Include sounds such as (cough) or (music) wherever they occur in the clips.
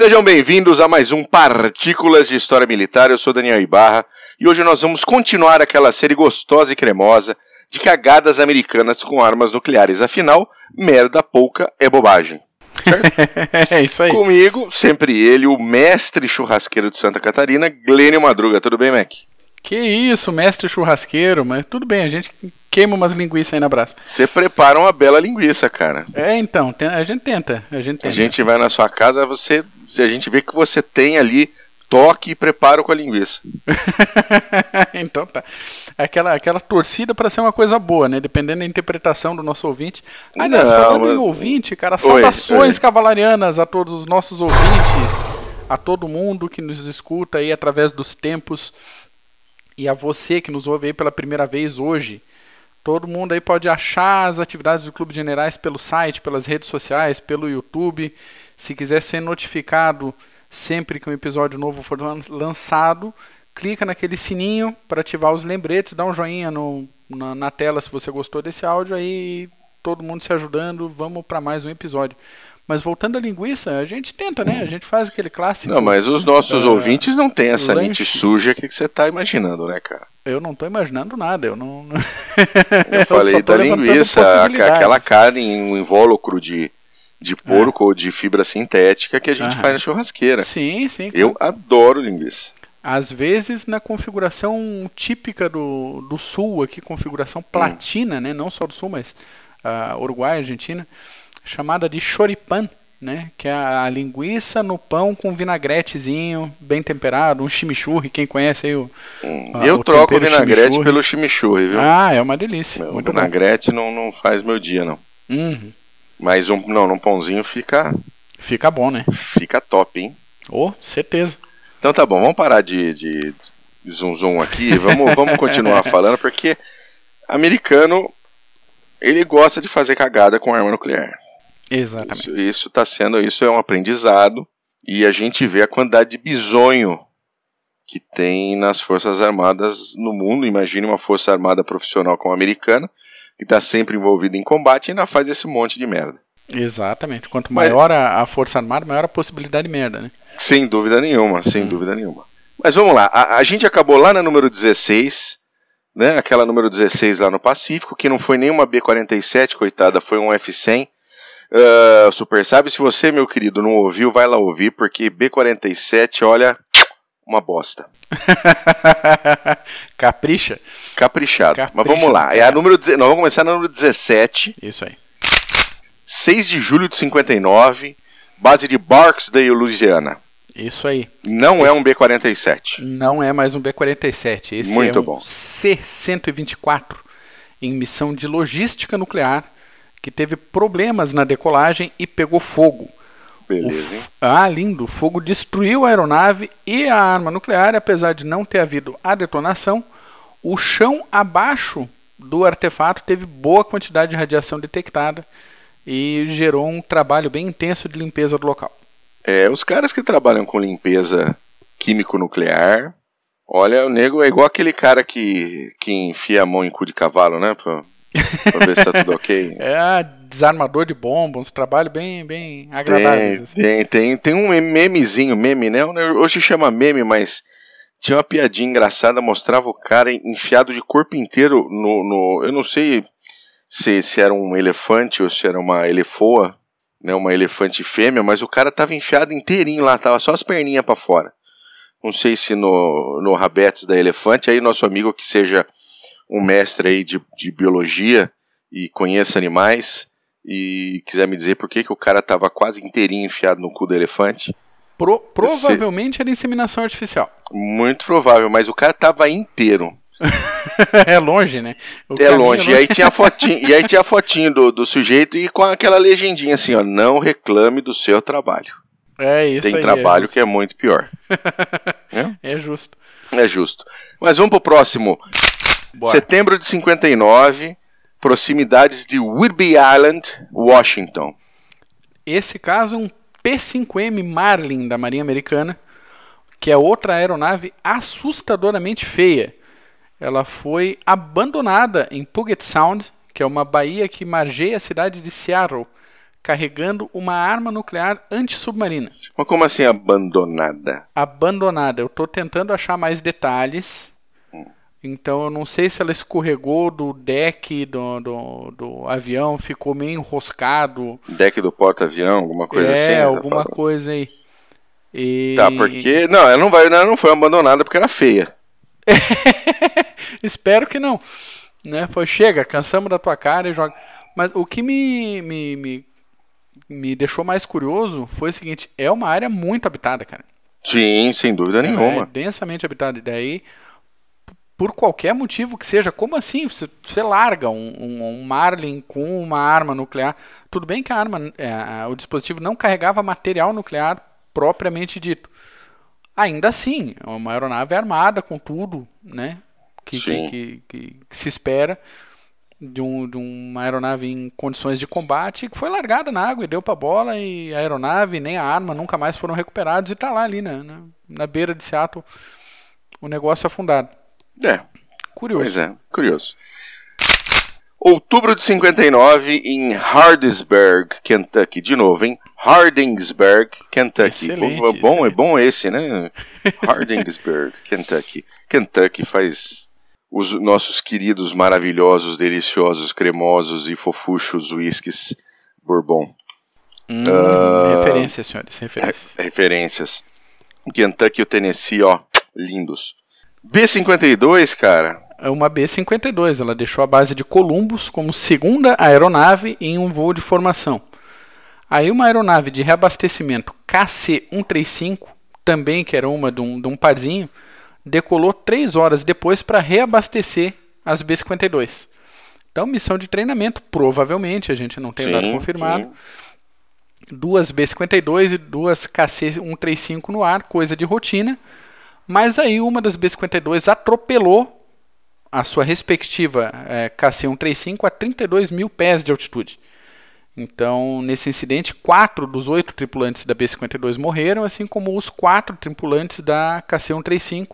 Sejam bem-vindos a mais um Partículas de História Militar. Eu sou Daniel Ibarra e hoje nós vamos continuar aquela série gostosa e cremosa de cagadas americanas com armas nucleares. Afinal, merda pouca é bobagem. (laughs) é isso aí. Comigo, sempre ele, o mestre churrasqueiro de Santa Catarina, Glênio Madruga. Tudo bem, Mac? Que isso, mestre churrasqueiro, mas tudo bem, a gente queima umas linguiças aí na brasa. Você prepara uma bela linguiça, cara. É, então, a gente tenta, a gente tenta. A gente vai na sua casa, você, se a gente vê que você tem ali toque e preparo com a linguiça. (laughs) então tá. Aquela, aquela torcida para ser uma coisa boa, né? Dependendo da interpretação do nosso ouvinte. Aliás, Não, falando mas... em ouvinte, cara, saudações oi, cavalarianas a todos os nossos ouvintes, a todo mundo que nos escuta aí através dos tempos e a você que nos ouve aí pela primeira vez hoje. Todo mundo aí pode achar as atividades do Clube de Generais pelo site, pelas redes sociais, pelo YouTube. Se quiser ser notificado sempre que um episódio novo for lançado, clica naquele sininho para ativar os lembretes, dá um joinha no, na, na, tela se você gostou desse áudio aí, todo mundo se ajudando, vamos para mais um episódio. Mas voltando à linguiça, a gente tenta, né? A gente faz aquele clássico. Não, mas os nossos uh, ouvintes não têm essa lanche. mente suja que você está imaginando, né, cara? Eu não estou imaginando nada, eu não. (laughs) eu, eu falei da linguiça, aquela carne em um invólucro de, de porco é. ou de fibra sintética que a gente faz na churrasqueira. Sim, sim. Eu adoro linguiça. Às vezes na configuração típica do, do sul, aqui, configuração platina, hum. né? Não só do sul, mas uh, Uruguai, Argentina chamada de choripan, né? Que é a linguiça no pão com vinagretezinho, bem temperado, um chimichurri, quem conhece aí o. Hum, a, eu o troco o vinagrete chimichurri. pelo chimichurri, viu? Ah, é uma delícia. o vinagrete não, não faz meu dia, não. Uhum. Mas um, não, num pãozinho fica. Fica bom, né? Fica top, hein? Oh, certeza. Então tá bom, vamos parar de, de zoom zoom aqui, vamos, (laughs) vamos continuar falando, porque americano ele gosta de fazer cagada com arma nuclear. Exatamente. Isso está sendo, isso é um aprendizado e a gente vê a quantidade de bisonho que tem nas forças armadas no mundo. Imagine uma força armada profissional como a americana que está sempre envolvida em combate e ainda faz esse monte de merda. Exatamente. Quanto maior a, a, força armada, maior a possibilidade de merda, né? Sem dúvida nenhuma, sem hum. dúvida nenhuma. Mas vamos lá, a, a, gente acabou lá na número 16, né? Aquela número 16 lá no Pacífico, que não foi nenhuma B-47, coitada, foi um F-100 Uh, Super Sabe, se você, meu querido, não ouviu, vai lá ouvir, porque B47, olha, uma bosta. (laughs) Capricha? Caprichado. Capricha, Mas vamos lá. É a número, nós vamos começar no número 17. Isso aí. 6 de julho de 59, base de Barksdale, Louisiana. Isso aí. Não é Esse é um B-47. Não é mais um B-47. Esse Muito é um bom. C-124 em missão de logística nuclear que teve problemas na decolagem e pegou fogo. Beleza, hein? Ah, lindo. O fogo destruiu a aeronave e a arma nuclear, apesar de não ter havido a detonação, o chão abaixo do artefato teve boa quantidade de radiação detectada e gerou um trabalho bem intenso de limpeza do local. É, os caras que trabalham com limpeza químico-nuclear, olha, o nego é igual aquele cara que, que enfia a mão em cu de cavalo, né? Pra (laughs) pra ver se tá tudo ok. É, desarmador de bombas, uns trabalhos bem, bem agradáveis. Tem, assim. tem, tem, tem um memezinho, meme, né? Hoje chama meme, mas tinha uma piadinha engraçada, mostrava o cara enfiado de corpo inteiro no. no eu não sei se, se era um elefante ou se era uma elefoa, né? Uma elefante fêmea, mas o cara tava enfiado inteirinho lá, tava só as perninhas para fora. Não sei se no, no rabetes da elefante, aí nosso amigo que seja um mestre aí de, de biologia e conheça animais e quiser me dizer por que, que o cara tava quase inteirinho enfiado no cu do elefante. Pro, provavelmente era inseminação artificial. Muito provável, mas o cara tava inteiro. (laughs) é longe, né? O é longe. E aí tinha a fotinho, (laughs) e aí tinha a fotinho do, do sujeito e com aquela legendinha assim, ó, não reclame do seu trabalho. É isso Tem aí, trabalho é que é muito pior. (laughs) é? é justo. É justo. Mas vamos pro próximo. Bora. Setembro de 59, proximidades de Whidbey Island, Washington. Esse caso é um P-5M Marlin da Marinha Americana, que é outra aeronave assustadoramente feia. Ela foi abandonada em Puget Sound, que é uma baía que margeia a cidade de Seattle, carregando uma arma nuclear antissubmarina. Mas como assim abandonada? Abandonada. Eu estou tentando achar mais detalhes. Então eu não sei se ela escorregou do deck do, do, do avião, ficou meio enroscado. Deck do porta-avião, alguma coisa é, assim? É, alguma coisa aí. E... Tá, porque. Não, ela não, vai, ela não foi abandonada porque era feia. (laughs) Espero que não. Né? Foi, chega, cansamos da tua cara e joga. Mas o que me, me, me, me deixou mais curioso foi o seguinte: é uma área muito habitada, cara. Sim, sem dúvida nenhuma. É densamente habitada. E daí, por qualquer motivo que seja, como assim? Você, você larga um, um, um, Marlin com uma arma nuclear. Tudo bem que a arma, é, o dispositivo não carregava material nuclear propriamente dito. Ainda assim, é uma aeronave armada com tudo, né? Que, que, que, que, se espera de, um, de uma aeronave em condições de combate que foi largada na água e deu para bola e a aeronave nem a arma nunca mais foram recuperados e está lá ali na, na, na, beira de Seattle o negócio afundado. É. Curioso. Pois é, curioso. Outubro de 59 em Hardisburg, Kentucky. De novo, hein? Hardingsburg, Kentucky. Excelente, bom, excelente. é bom esse, né? Hardingsburg, (laughs) Kentucky. Kentucky faz os nossos queridos, maravilhosos, deliciosos, cremosos e fofuchos whiskies Bourbon. Hum, uh, referências, senhores, referências. referências. Kentucky e o Tennessee, ó, lindos. B-52, cara. É uma B-52, ela deixou a base de Columbus como segunda aeronave em um voo de formação. Aí uma aeronave de reabastecimento KC-135, também que era uma de um, de um parzinho, decolou três horas depois para reabastecer as B-52. Então, missão de treinamento, provavelmente, a gente não tem sim, nada confirmado. Sim. Duas B-52 e duas KC-135 no ar, coisa de rotina. Mas aí uma das B-52 atropelou a sua respectiva é, KC-135 a 32 mil pés de altitude. Então, nesse incidente, quatro dos oito tripulantes da B-52 morreram, assim como os quatro tripulantes da KC-135.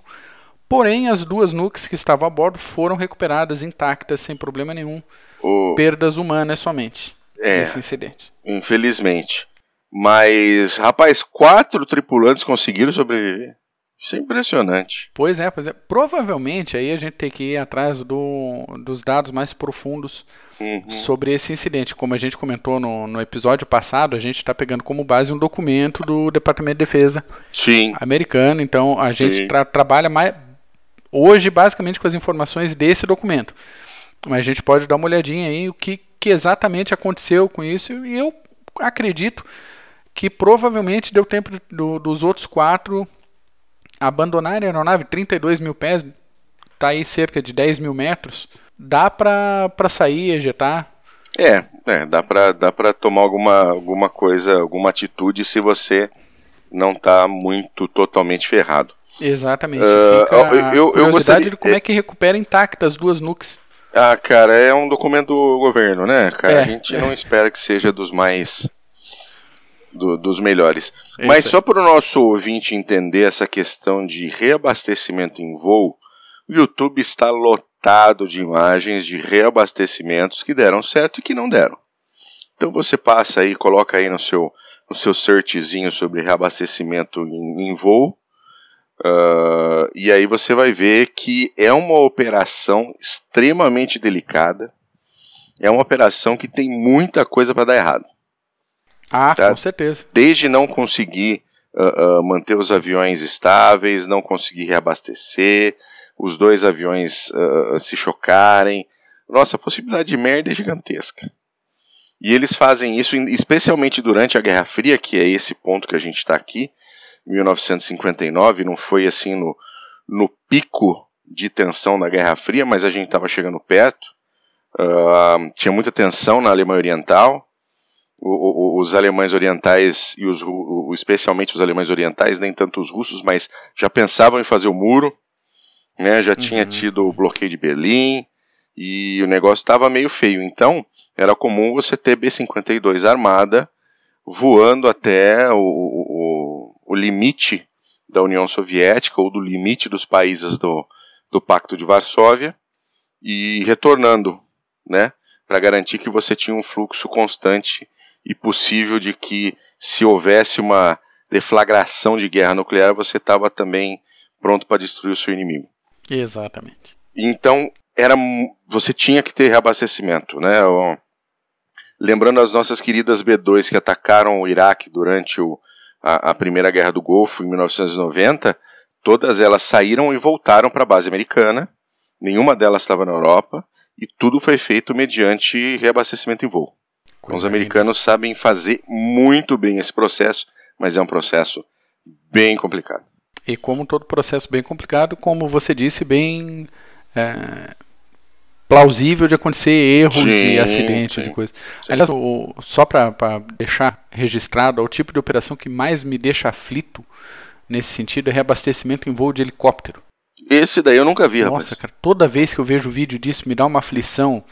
Porém, as duas nukes que estavam a bordo foram recuperadas intactas, sem problema nenhum. O... Perdas humanas somente é, nesse incidente. Infelizmente. Mas, rapaz, quatro tripulantes conseguiram sobreviver. Isso é impressionante. Pois é, pois é. Provavelmente aí a gente tem que ir atrás do, dos dados mais profundos uhum. sobre esse incidente. Como a gente comentou no, no episódio passado, a gente está pegando como base um documento do Departamento de Defesa Sim. americano. Então a gente tra trabalha mais hoje basicamente com as informações desse documento. Mas a gente pode dar uma olhadinha aí o que, que exatamente aconteceu com isso. E eu acredito que provavelmente deu tempo do, dos outros quatro abandonar a aeronave 32 mil pés, tá aí cerca de 10 mil metros, dá para sair, ejetar? É, é dá para dá pra tomar alguma, alguma coisa, alguma atitude se você não tá muito totalmente ferrado. Exatamente. Uh, eu, eu, curiosidade gostaria... de como é que recupera intactas as duas nukes. Ah, cara, é um documento do governo, né, cara? É, a gente é. não espera que seja dos mais do, dos melhores. Isso Mas só para o nosso ouvinte entender essa questão de reabastecimento em voo, o YouTube está lotado de imagens de reabastecimentos que deram certo e que não deram. Então você passa aí, coloca aí no seu, no seu searchzinho sobre reabastecimento em, em voo, uh, e aí você vai ver que é uma operação extremamente delicada, é uma operação que tem muita coisa para dar errado. Ah, tá? com certeza. Desde não conseguir uh, uh, manter os aviões estáveis, não conseguir reabastecer, os dois aviões uh, se chocarem. Nossa, a possibilidade de merda é gigantesca. E eles fazem isso especialmente durante a Guerra Fria, que é esse ponto que a gente está aqui, 1959, não foi assim no, no pico de tensão da Guerra Fria, mas a gente estava chegando perto. Uh, tinha muita tensão na Alemanha Oriental, o, o, os alemães orientais e os, o, especialmente os alemães orientais, nem tanto os russos, mas já pensavam em fazer o muro, né? Já uhum. tinha tido o bloqueio de Berlim e o negócio estava meio feio. Então era comum você ter B-52 armada voando até o, o, o limite da União Soviética ou do limite dos países do, do Pacto de Varsóvia e retornando, né? Para garantir que você tinha um fluxo constante e possível de que se houvesse uma deflagração de guerra nuclear, você estava também pronto para destruir o seu inimigo. Exatamente. Então, era você tinha que ter reabastecimento, né? Lembrando as nossas queridas B2 que atacaram o Iraque durante o, a, a Primeira Guerra do Golfo em 1990, todas elas saíram e voltaram para a base americana, nenhuma delas estava na Europa, e tudo foi feito mediante reabastecimento em voo. Os americanos sabem fazer muito bem esse processo, mas é um processo bem complicado. E como todo processo bem complicado, como você disse, bem é, plausível de acontecer erros sim, e acidentes sim, e coisas. Sim. Aliás, o, só para deixar registrado, o tipo de operação que mais me deixa aflito nesse sentido é reabastecimento em voo de helicóptero. Esse daí eu nunca vi, Nossa, rapaz. cara, toda vez que eu vejo vídeo disso me dá uma aflição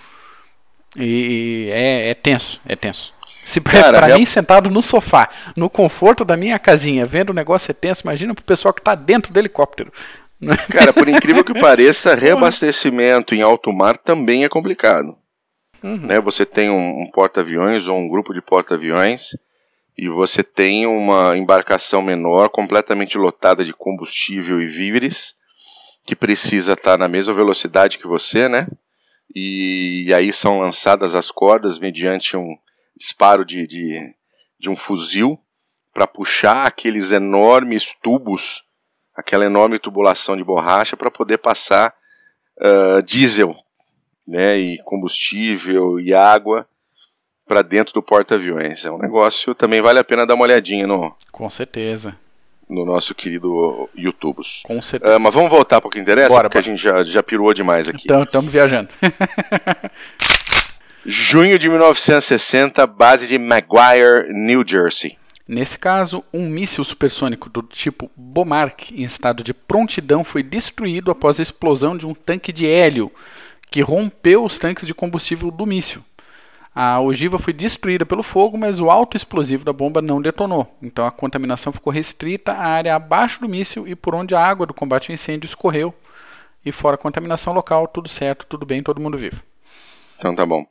e, e é, é, tenso, é tenso. Se para (laughs) real... mim sentado no sofá, no conforto da minha casinha, vendo o negócio é tenso, imagina pro pessoal que está dentro do helicóptero. (laughs) Cara, por incrível que pareça, reabastecimento em alto mar também é complicado. Uhum. Né? Você tem um, um porta-aviões ou um grupo de porta-aviões e você tem uma embarcação menor completamente lotada de combustível e víveres que precisa estar na mesma velocidade que você, né? E, e aí são lançadas as cordas mediante um disparo de, de, de um fuzil para puxar aqueles enormes tubos aquela enorme tubulação de borracha para poder passar uh, diesel né, e combustível e água para dentro do porta-aviões. É um negócio também vale a pena dar uma olhadinha no. Com certeza. No nosso querido YouTube. Com certeza. Uh, mas vamos voltar para o que interessa, bora, porque bora. a gente já, já pirou demais aqui. Então, estamos viajando. (laughs) Junho de 1960, base de Maguire, New Jersey. Nesse caso, um míssil supersônico do tipo Bomark em estado de prontidão foi destruído após a explosão de um tanque de hélio que rompeu os tanques de combustível do míssil. A ogiva foi destruída pelo fogo, mas o alto explosivo da bomba não detonou. Então a contaminação ficou restrita à área abaixo do míssil e por onde a água do combate ao incêndio escorreu. E fora a contaminação local, tudo certo, tudo bem, todo mundo vivo. Então tá bom.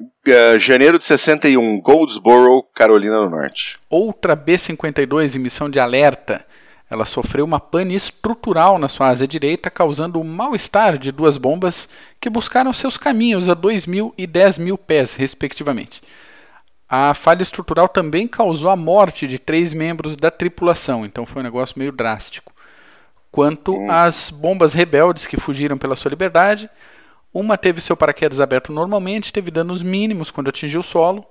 Uh, janeiro de 61, Goldsboro, Carolina do Norte. Outra B-52 em missão de alerta. Ela sofreu uma pane estrutural na sua asa direita, causando o mal-estar de duas bombas que buscaram seus caminhos a 2 mil e 10 mil pés, respectivamente. A falha estrutural também causou a morte de três membros da tripulação, então foi um negócio meio drástico. Quanto hum. às bombas rebeldes que fugiram pela sua liberdade, uma teve seu paraquedas aberto normalmente, teve danos mínimos quando atingiu o solo,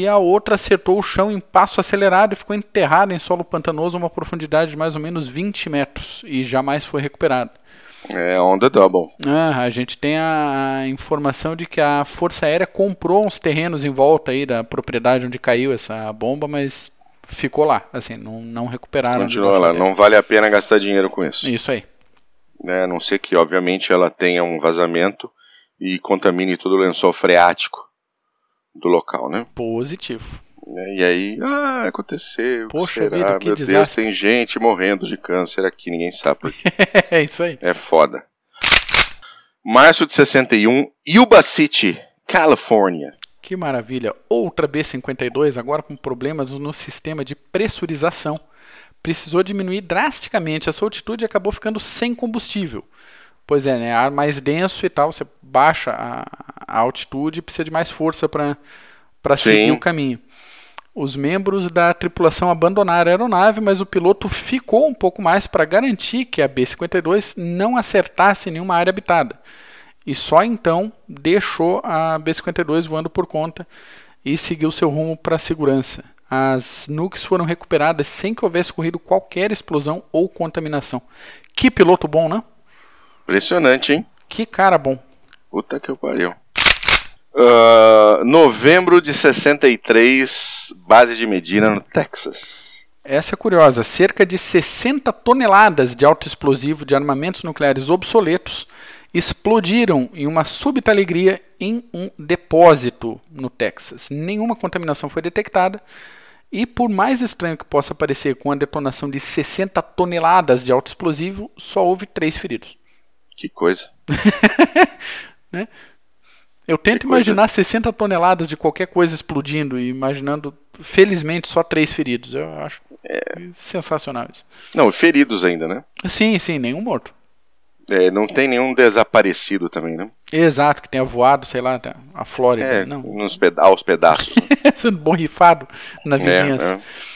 e a outra acertou o chão em passo acelerado e ficou enterrada em solo pantanoso a uma profundidade de mais ou menos 20 metros e jamais foi recuperada. É onda double. Ah, a gente tem a informação de que a Força Aérea comprou uns terrenos em volta aí da propriedade onde caiu essa bomba, mas ficou lá, assim, não, não recuperaram. Continua lá, não vale a pena gastar dinheiro com isso. Isso aí né? A não ser que, obviamente, ela tenha um vazamento e contamine todo o lençol freático do local, né? Positivo. E aí, ah, aconteceu. Poxa será? vida, que Meu desastre. Deus, tem gente morrendo de câncer aqui, ninguém sabe por quê. (laughs) é isso aí. É foda. Março de 61, Yuba City, Califórnia. Que maravilha. Outra B-52, agora com problemas no sistema de pressurização precisou diminuir drasticamente a sua altitude e acabou ficando sem combustível. Pois é, né? Ar mais denso e tal, você baixa a, a altitude e precisa de mais força para seguir o caminho. Os membros da tripulação abandonaram a aeronave, mas o piloto ficou um pouco mais para garantir que a B-52 não acertasse nenhuma área habitada. E só então deixou a B-52 voando por conta e seguiu seu rumo para a segurança as nukes foram recuperadas sem que houvesse ocorrido qualquer explosão ou contaminação. Que piloto bom, não? Impressionante, hein? Que cara bom. Puta que pariu. Uh, novembro de 63, base de Medina, no Texas. Essa é curiosa. Cerca de 60 toneladas de autoexplosivo de armamentos nucleares obsoletos explodiram em uma súbita alegria em um depósito no Texas. Nenhuma contaminação foi detectada e por mais estranho que possa parecer, com a detonação de 60 toneladas de alto explosivo, só houve três feridos. Que coisa. (laughs) né? Eu tento imaginar 60 toneladas de qualquer coisa explodindo e imaginando, felizmente, só três feridos. Eu acho é... sensacional isso. Não, feridos ainda, né? Sim, sim, nenhum morto. É, não tem nenhum desaparecido também, né? Exato, que tenha voado, sei lá, a Flórida. É, não. Nos peda aos pedaços. (laughs) Sendo borrifado na é, vizinhança. É,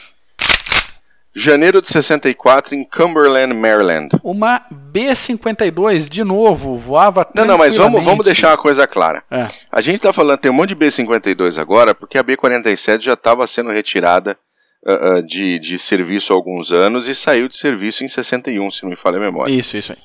Janeiro de 64 em Cumberland, Maryland. Uma B-52, de novo, voava Não, não, mas vamos, vamos deixar uma coisa clara. É. A gente está falando, tem um monte de B-52 agora, porque a B-47 já estava sendo retirada uh, uh, de, de serviço há alguns anos e saiu de serviço em 61, se não me falha a memória. Isso, isso aí.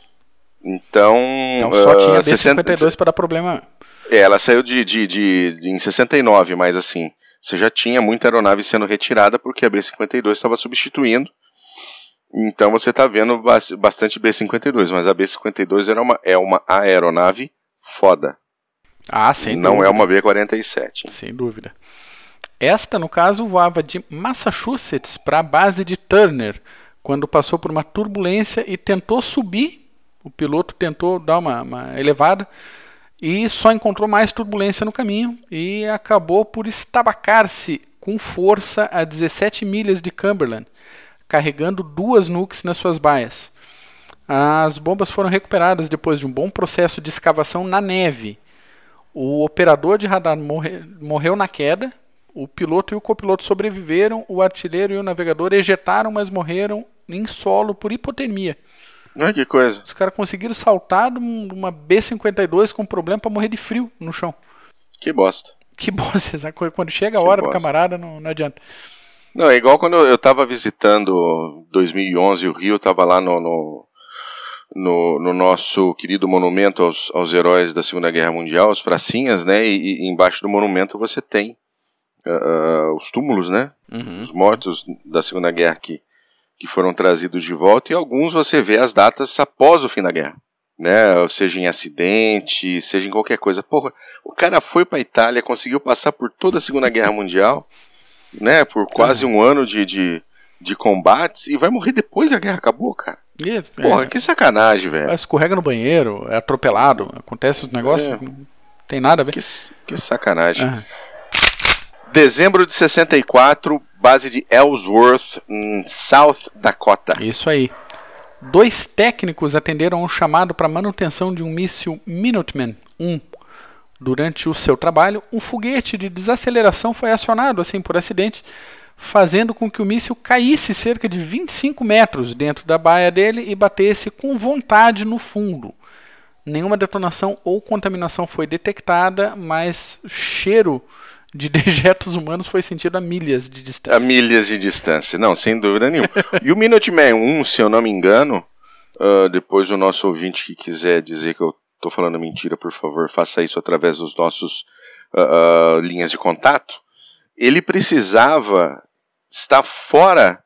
Então. Então só uh, tinha B-52 60... para dar problema. É, ela saiu de, de, de, de, em 69, mas assim você já tinha muita aeronave sendo retirada porque a B-52 estava substituindo. Então você está vendo bastante B-52, mas a B-52 era uma, é uma aeronave foda. Ah, sem Não dúvida. é uma B-47. Sem dúvida. Esta, no caso, voava de Massachusetts para a base de Turner, quando passou por uma turbulência e tentou subir. O piloto tentou dar uma, uma elevada e só encontrou mais turbulência no caminho e acabou por estabacar-se com força a 17 milhas de Cumberland, carregando duas nukes nas suas baias. As bombas foram recuperadas depois de um bom processo de escavação na neve. O operador de radar morre, morreu na queda, o piloto e o copiloto sobreviveram, o artilheiro e o navegador ejetaram, mas morreram em solo por hipotermia. Ah, que coisa. Os caras conseguiram saltar de uma B-52 com problema para morrer de frio no chão. Que bosta. Que bosta, (laughs) quando chega a hora do camarada não, não adianta. Não, é igual quando eu estava visitando 2011 o Rio, eu tava lá no, no, no, no, nosso querido monumento aos, aos heróis da Segunda Guerra Mundial, as pracinhas, né? E, e embaixo do monumento você tem uh, os túmulos, né? Uhum. Os mortos da Segunda Guerra que que foram trazidos de volta, e alguns você vê as datas após o fim da guerra. Né, seja em acidente, seja em qualquer coisa. Porra, o cara foi para a Itália, conseguiu passar por toda a Segunda Guerra Mundial, né, por quase um ano de, de, de combates, e vai morrer depois que a guerra acabou, cara. É, Porra, é, que sacanagem, velho. Escorrega no banheiro, é atropelado, acontece os negócios, é. não tem nada a ver. Que, que sacanagem. Uhum. Dezembro de 64, base de Ellsworth, em South Dakota. Isso aí. Dois técnicos atenderam um chamado para manutenção de um míssil Minuteman 1. Durante o seu trabalho, um foguete de desaceleração foi acionado assim por acidente, fazendo com que o míssil caísse cerca de 25 metros dentro da baia dele e batesse com vontade no fundo. Nenhuma detonação ou contaminação foi detectada, mas cheiro de (laughs) dejetos humanos foi sentido a milhas de distância. A milhas de distância, não, sem dúvida nenhuma. (laughs) e o Minuteman 1, se eu não me engano, uh, depois o nosso ouvinte que quiser dizer que eu estou falando mentira, por favor, faça isso através dos nossos uh, uh, linhas de contato. Ele precisava estar fora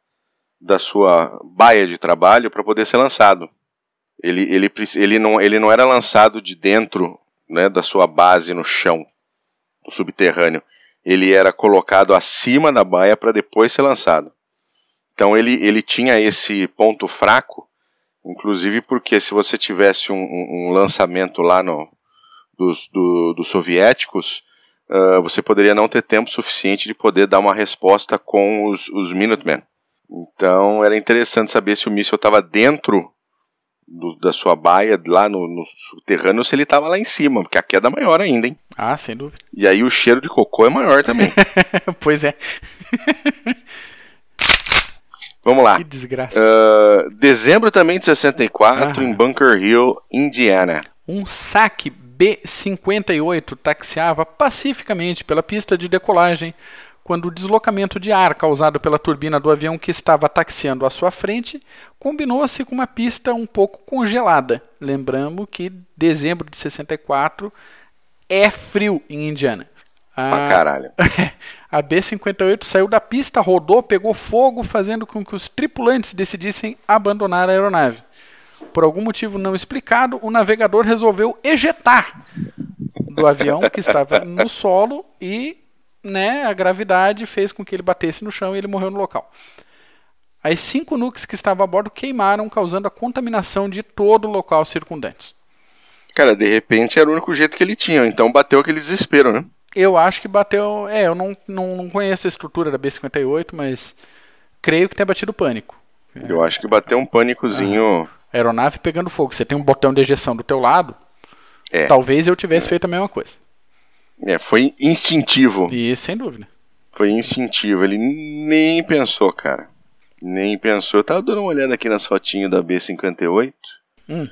da sua baia de trabalho para poder ser lançado. Ele, ele, ele, não, ele não era lançado de dentro né, da sua base no chão, no subterrâneo ele era colocado acima da baia para depois ser lançado. Então ele, ele tinha esse ponto fraco, inclusive porque se você tivesse um, um lançamento lá no, dos, do, dos soviéticos, uh, você poderia não ter tempo suficiente de poder dar uma resposta com os, os Minutemen. Então era interessante saber se o míssil estava dentro do, da sua baia lá no, no subterrâneo se ele estava lá em cima, porque a queda é maior ainda, hein? Ah, sem dúvida. E aí o cheiro de cocô é maior também. (laughs) pois é. (laughs) Vamos lá. Que desgraça. Uh, dezembro também de 64, ah. em Bunker Hill, Indiana. Um saque B-58 taxiava pacificamente pela pista de decolagem quando o deslocamento de ar causado pela turbina do avião que estava taxiando à sua frente combinou-se com uma pista um pouco congelada. Lembrando que dezembro de 64 é frio em Indiana. A, caralho. (laughs) a B-58 saiu da pista, rodou, pegou fogo, fazendo com que os tripulantes decidissem abandonar a aeronave. Por algum motivo não explicado, o navegador resolveu ejetar do avião que estava no solo e né, a gravidade fez com que ele batesse no chão e ele morreu no local. As cinco nukes que estavam a bordo queimaram, causando a contaminação de todo o local circundante. Cara, de repente era o único jeito que ele tinha, então bateu aquele desespero, né? Eu acho que bateu. É, eu não, não, não conheço a estrutura da B-58, mas creio que tenha batido pânico. Eu acho que bateu um pânicozinho. Ah, aeronave pegando fogo. Você tem um botão de ejeção do teu lado. É. Talvez eu tivesse é. feito a mesma coisa. É, foi instintivo. E sem dúvida. Foi instintivo. Ele nem pensou, cara. Nem pensou. Eu tava dando uma olhada aqui nas fotinhas da B-58. Hum.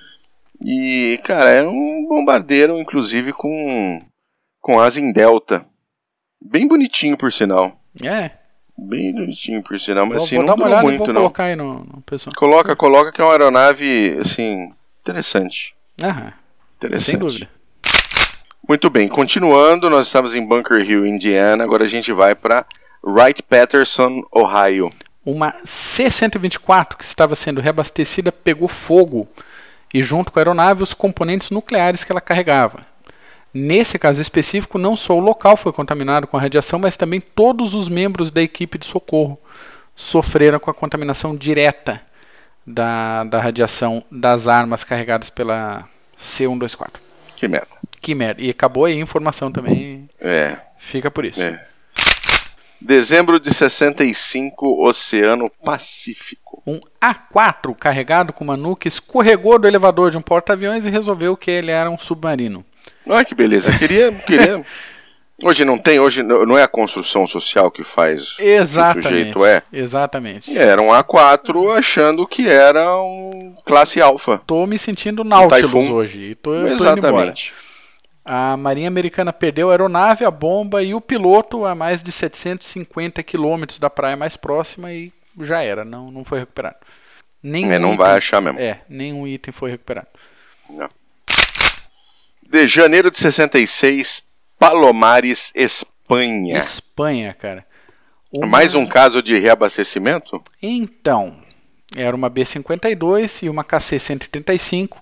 E, cara, era um bombardeiro, inclusive, com, com asa em delta. Bem bonitinho, por sinal. É. Bem bonitinho, por sinal, mas vou, assim, vou não olhada muito, não. colocar aí no, no pessoal. Coloca, coloca, que é uma aeronave, assim, interessante. Aham. Interessante. Sem dúvida. Muito bem, continuando, nós estamos em Bunker Hill, Indiana. Agora a gente vai para Wright-Patterson, Ohio. Uma C-124 que estava sendo reabastecida pegou fogo e, junto com a aeronave, os componentes nucleares que ela carregava. Nesse caso específico, não só o local foi contaminado com a radiação, mas também todos os membros da equipe de socorro sofreram com a contaminação direta da, da radiação das armas carregadas pela C-124. Que merda. Que merda. E acabou aí a informação também. É. Fica por isso. É. Dezembro de 65, Oceano Pacífico. Um A4 carregado com uma nuke escorregou do elevador de um porta-aviões e resolveu que ele era um submarino. Ah, que beleza. Queria, queria. (laughs) Hoje não tem, hoje não é a construção social que faz Exatamente. o sujeito é. Exatamente. Era um A4 achando que era um classe alfa. Tô me sentindo Nautilus hoje. E tô, tô Exatamente. A Marinha Americana perdeu a aeronave, a bomba e o piloto a mais de 750 quilômetros da praia mais próxima e já era, não, não foi recuperado. Nenhum é, não item, vai achar mesmo. É, nenhum item foi recuperado. Não. De janeiro de 66, Palomares, Espanha. Espanha, cara. Uma... Mais um caso de reabastecimento? Então, era uma B-52 e uma KC-135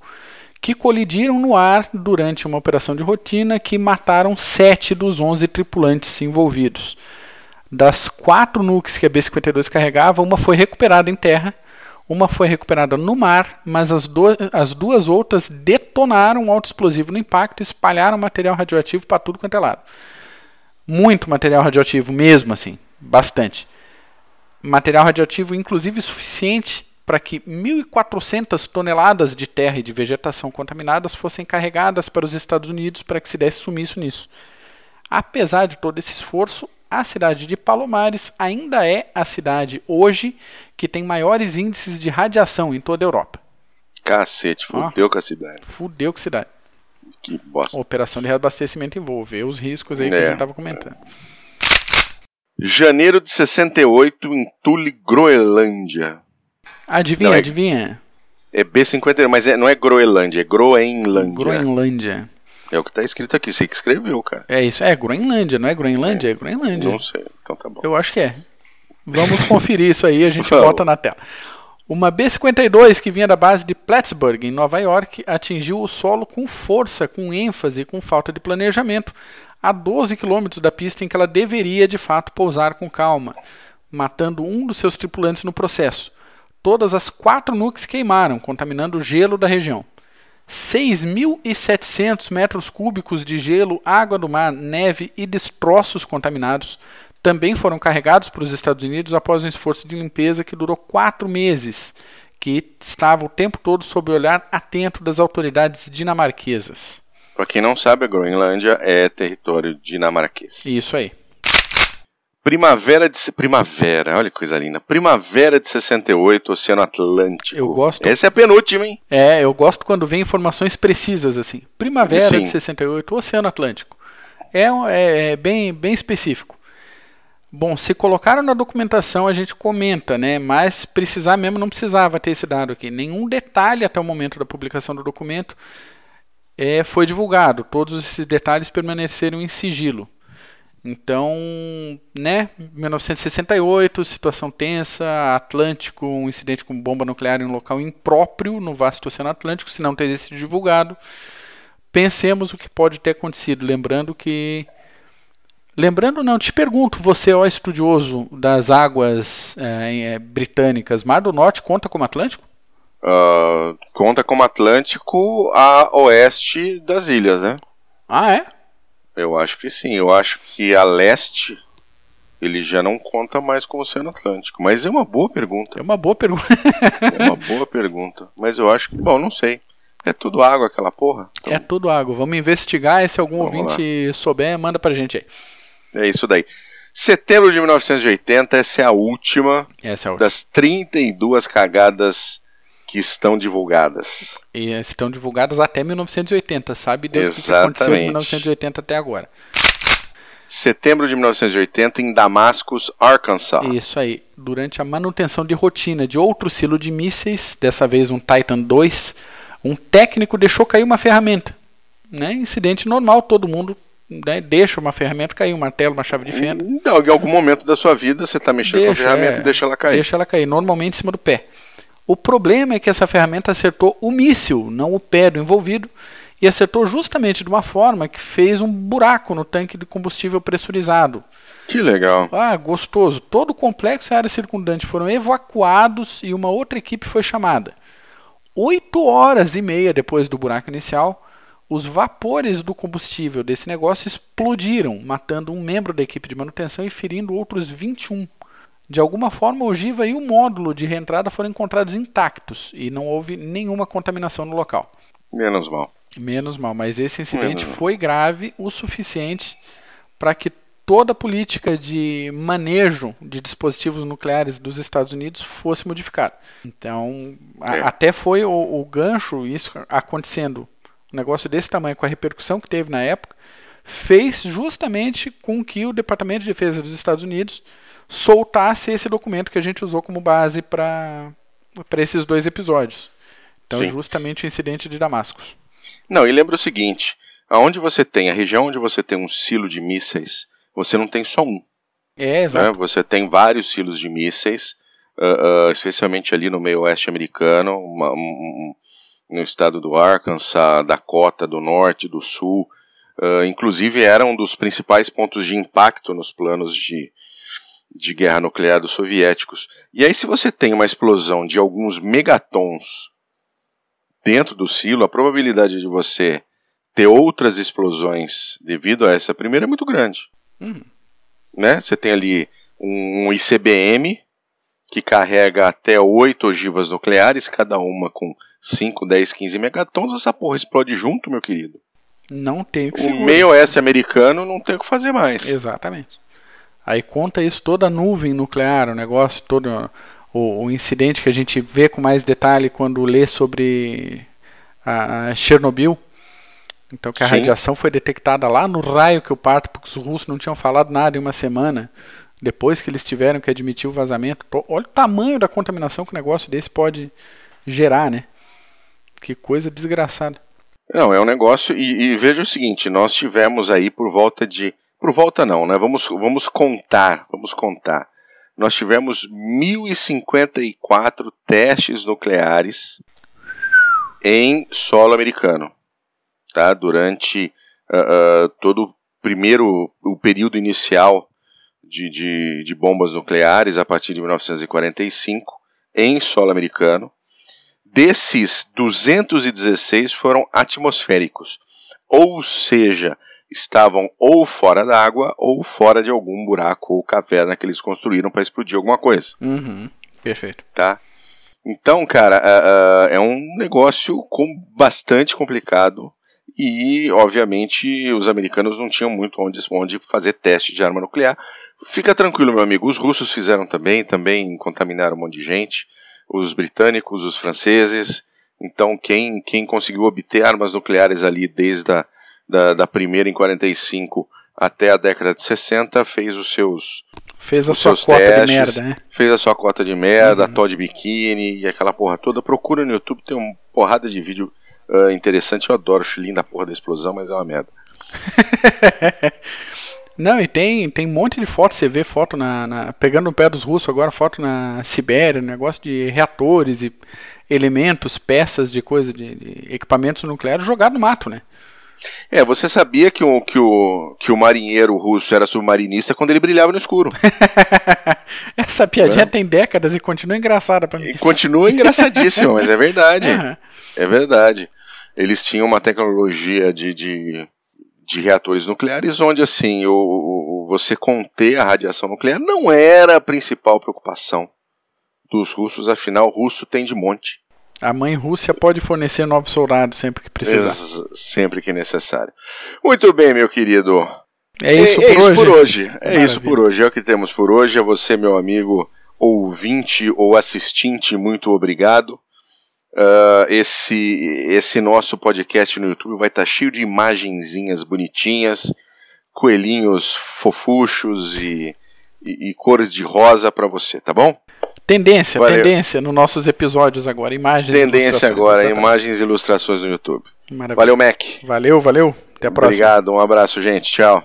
que colidiram no ar durante uma operação de rotina que mataram sete dos 11 tripulantes envolvidos. Das quatro nukes que a B-52 carregava, uma foi recuperada em terra, uma foi recuperada no mar, mas as, do as duas outras detonaram um autoexplosivo no impacto e espalharam material radioativo para tudo quanto é lado. Muito material radioativo mesmo assim, bastante. Material radioativo inclusive suficiente para que 1.400 toneladas de terra e de vegetação contaminadas fossem carregadas para os Estados Unidos para que se desse sumiço nisso. Apesar de todo esse esforço, a cidade de Palomares ainda é a cidade hoje que tem maiores índices de radiação em toda a Europa. Cacete, fudeu ah, com a cidade. Fudeu com a cidade. Que bosta. Operação de reabastecimento envolve os riscos aí que é, a gente estava comentando. Janeiro de 68 em Tule, Groenlândia. Adivinha, não, é, adivinha. É B50, mas é, não é Groenlândia, é Groenlândia. Groenlândia. É o que tá escrito aqui, você que escreveu, cara. É isso, é Groenlândia, não é Groenlândia? É, é Groenlândia. Não sei, então tá bom. Eu acho que é. Vamos conferir isso aí, a gente bota na tela. Uma B-52 que vinha da base de Plattsburgh, em Nova York, atingiu o solo com força, com ênfase e com falta de planejamento, a 12 quilômetros da pista em que ela deveria de fato pousar com calma, matando um dos seus tripulantes no processo todas as quatro nukes queimaram, contaminando o gelo da região. 6.700 metros cúbicos de gelo, água do mar, neve e destroços contaminados também foram carregados para os Estados Unidos após um esforço de limpeza que durou quatro meses, que estava o tempo todo sob o olhar atento das autoridades dinamarquesas. Para quem não sabe, a Groenlândia é território dinamarquês. Isso aí. Primavera de Primavera, olha que coisa linda. Primavera de 68, Oceano Atlântico. Eu gosto. Essa é a penúltima, hein? É, eu gosto quando vem informações precisas assim. Primavera Sim. de 68, Oceano Atlântico. É, é, é, bem, bem específico. Bom, se colocaram na documentação, a gente comenta, né? Mas precisar mesmo não precisava ter esse dado aqui. Nenhum detalhe até o momento da publicação do documento é, foi divulgado. Todos esses detalhes permaneceram em sigilo. Então, né, 1968, situação tensa, Atlântico, um incidente com bomba nuclear em um local impróprio no vasto Oceano Atlântico, se não ter sido divulgado. Pensemos o que pode ter acontecido, lembrando que Lembrando, não, te pergunto, você, ó estudioso das águas é, é, britânicas, Mar do Norte conta como Atlântico? Uh, conta como Atlântico a oeste das ilhas, né? Ah, é? Eu acho que sim. Eu acho que a leste ele já não conta mais com o Oceano Atlântico. Mas é uma boa pergunta. É uma boa pergunta. é uma boa pergunta. Mas eu acho que, bom, não sei. É tudo água aquela porra? Então... É tudo água. Vamos investigar e se algum Vamos ouvinte lá. souber, manda pra gente aí. É isso daí. Setembro de 1980, essa é a última, essa é a última. das 32 cagadas que estão divulgadas. E estão divulgadas até 1980, sabe Deus o que aconteceu de 1980 até agora. Setembro de 1980, em Damascus, Arkansas. Isso aí. Durante a manutenção de rotina de outro silo de mísseis, dessa vez um Titan II, um técnico deixou cair uma ferramenta. Né? Incidente normal, todo mundo né, deixa uma ferramenta cair, um martelo, uma chave de fenda. Em algum momento da sua vida você está mexendo deixa, com a ferramenta é, e deixa ela cair. Deixa ela cair, normalmente em cima do pé. O problema é que essa ferramenta acertou o míssil, não o pé do envolvido, e acertou justamente de uma forma que fez um buraco no tanque de combustível pressurizado. Que legal. Ah, gostoso. Todo o complexo e a área circundante foram evacuados e uma outra equipe foi chamada. Oito horas e meia depois do buraco inicial, os vapores do combustível desse negócio explodiram, matando um membro da equipe de manutenção e ferindo outros 21. De alguma forma, a ogiva e o módulo de reentrada foram encontrados intactos e não houve nenhuma contaminação no local. Menos mal. Menos mal, mas esse incidente Menos foi grave o suficiente para que toda a política de manejo de dispositivos nucleares dos Estados Unidos fosse modificada. Então, é. a, até foi o, o, gancho, isso acontecendo, um negócio desse tamanho, com a repercussão que teve na época, fez justamente com que o Departamento de Defesa dos Estados Unidos soltasse esse documento que a gente usou como base para esses dois episódios. Então, Sim. justamente o incidente de Damascus. Não, e lembra o seguinte: aonde você tem, a região onde você tem um silo de mísseis, você não tem só um. É, exato. Né? Você tem vários silos de mísseis, uh, uh, especialmente ali no meio oeste americano, uma, um, no estado do Arkansas, Dakota do Norte, do Sul. Uh, inclusive era um dos principais pontos de impacto nos planos de, de guerra nuclear dos soviéticos. E aí, se você tem uma explosão de alguns megatons dentro do silo, a probabilidade de você ter outras explosões devido a essa primeira é muito grande. Hum. Né? Você tem ali um, um ICBM que carrega até oito ogivas nucleares, cada uma com 5, 10, 15 megatons, essa porra explode junto, meu querido. Não tem o que O meio oeste americano não tem o que fazer mais. Exatamente. Aí conta isso toda a nuvem nuclear, o negócio todo o, o, incidente que a gente vê com mais detalhe quando lê sobre a, a Chernobyl. Então que a Sim. radiação foi detectada lá no raio que o parto, porque os russos não tinham falado nada em uma semana. Depois que eles tiveram que admitir o vazamento. Olha o tamanho da contaminação que um negócio desse pode gerar, né? Que coisa desgraçada. Não, é um negócio. E, e veja o seguinte: nós tivemos aí por volta de. Por volta não, né? Vamos, vamos contar. Vamos contar nós tivemos 1054 testes nucleares em solo americano, tá? Durante uh, uh, todo o primeiro, o período inicial de, de, de bombas nucleares, a partir de 1945, em solo americano. Desses, 216 foram atmosféricos, ou seja, estavam ou fora d'água ou fora de algum buraco ou caverna que eles construíram para explodir alguma coisa. Uhum. Perfeito. Tá? Então, cara, uh, uh, é um negócio com bastante complicado e, obviamente, os americanos não tinham muito onde, onde fazer teste de arma nuclear. Fica tranquilo, meu amigo. Os russos fizeram também, também contaminaram um monte de gente. Os britânicos, os franceses. Então, quem, quem conseguiu obter armas nucleares ali desde a da, da primeira em 45 até a década de 60, fez os seus. Fez a sua cota testes, de merda, né? Fez a sua cota de merda, uhum. Todd Bikini e aquela porra toda. Procura no YouTube, tem uma porrada de vídeo uh, interessante. Eu adoro o linda porra da explosão, mas é uma merda. (laughs) Não, e tem, tem um monte de foto, você vê foto na, na, Pegando no pé dos russos agora, foto na Sibéria, negócio de reatores e elementos, peças de coisa, de, de equipamentos nucleares jogado no mato, né? É, você sabia que o, que o, que o marinheiro russo era submarinista quando ele brilhava no escuro. (laughs) Essa piadinha é. tem décadas e continua engraçada para mim. E continua engraçadíssima, mas é verdade. (laughs) Uhum. É verdade. Eles tinham uma tecnologia de, de, de reatores nucleares onde, assim, o, o, você conter a radiação nuclear não era a principal preocupação dos russos, afinal, o russo tem de monte. A mãe Rússia pode fornecer novos soldados sempre que precisar. Ex sempre que necessário. Muito bem, meu querido. É isso, é, por, é hoje. isso por hoje. É Maravilha. isso por hoje. É o que temos por hoje. É você, meu amigo ouvinte ou assistente, muito obrigado. Uh, esse, esse nosso podcast no YouTube vai estar tá cheio de imagenzinhas bonitinhas, coelhinhos fofuchos e, e, e cores de rosa para você, tá bom? Tendência, Valeu. tendência nos nossos episódios agora, imagens Tendência agora, exatamente. imagens e ilustrações no YouTube. Maravilha. Valeu, Mac. Valeu, valeu. Até a próxima. Obrigado, um abraço, gente. Tchau.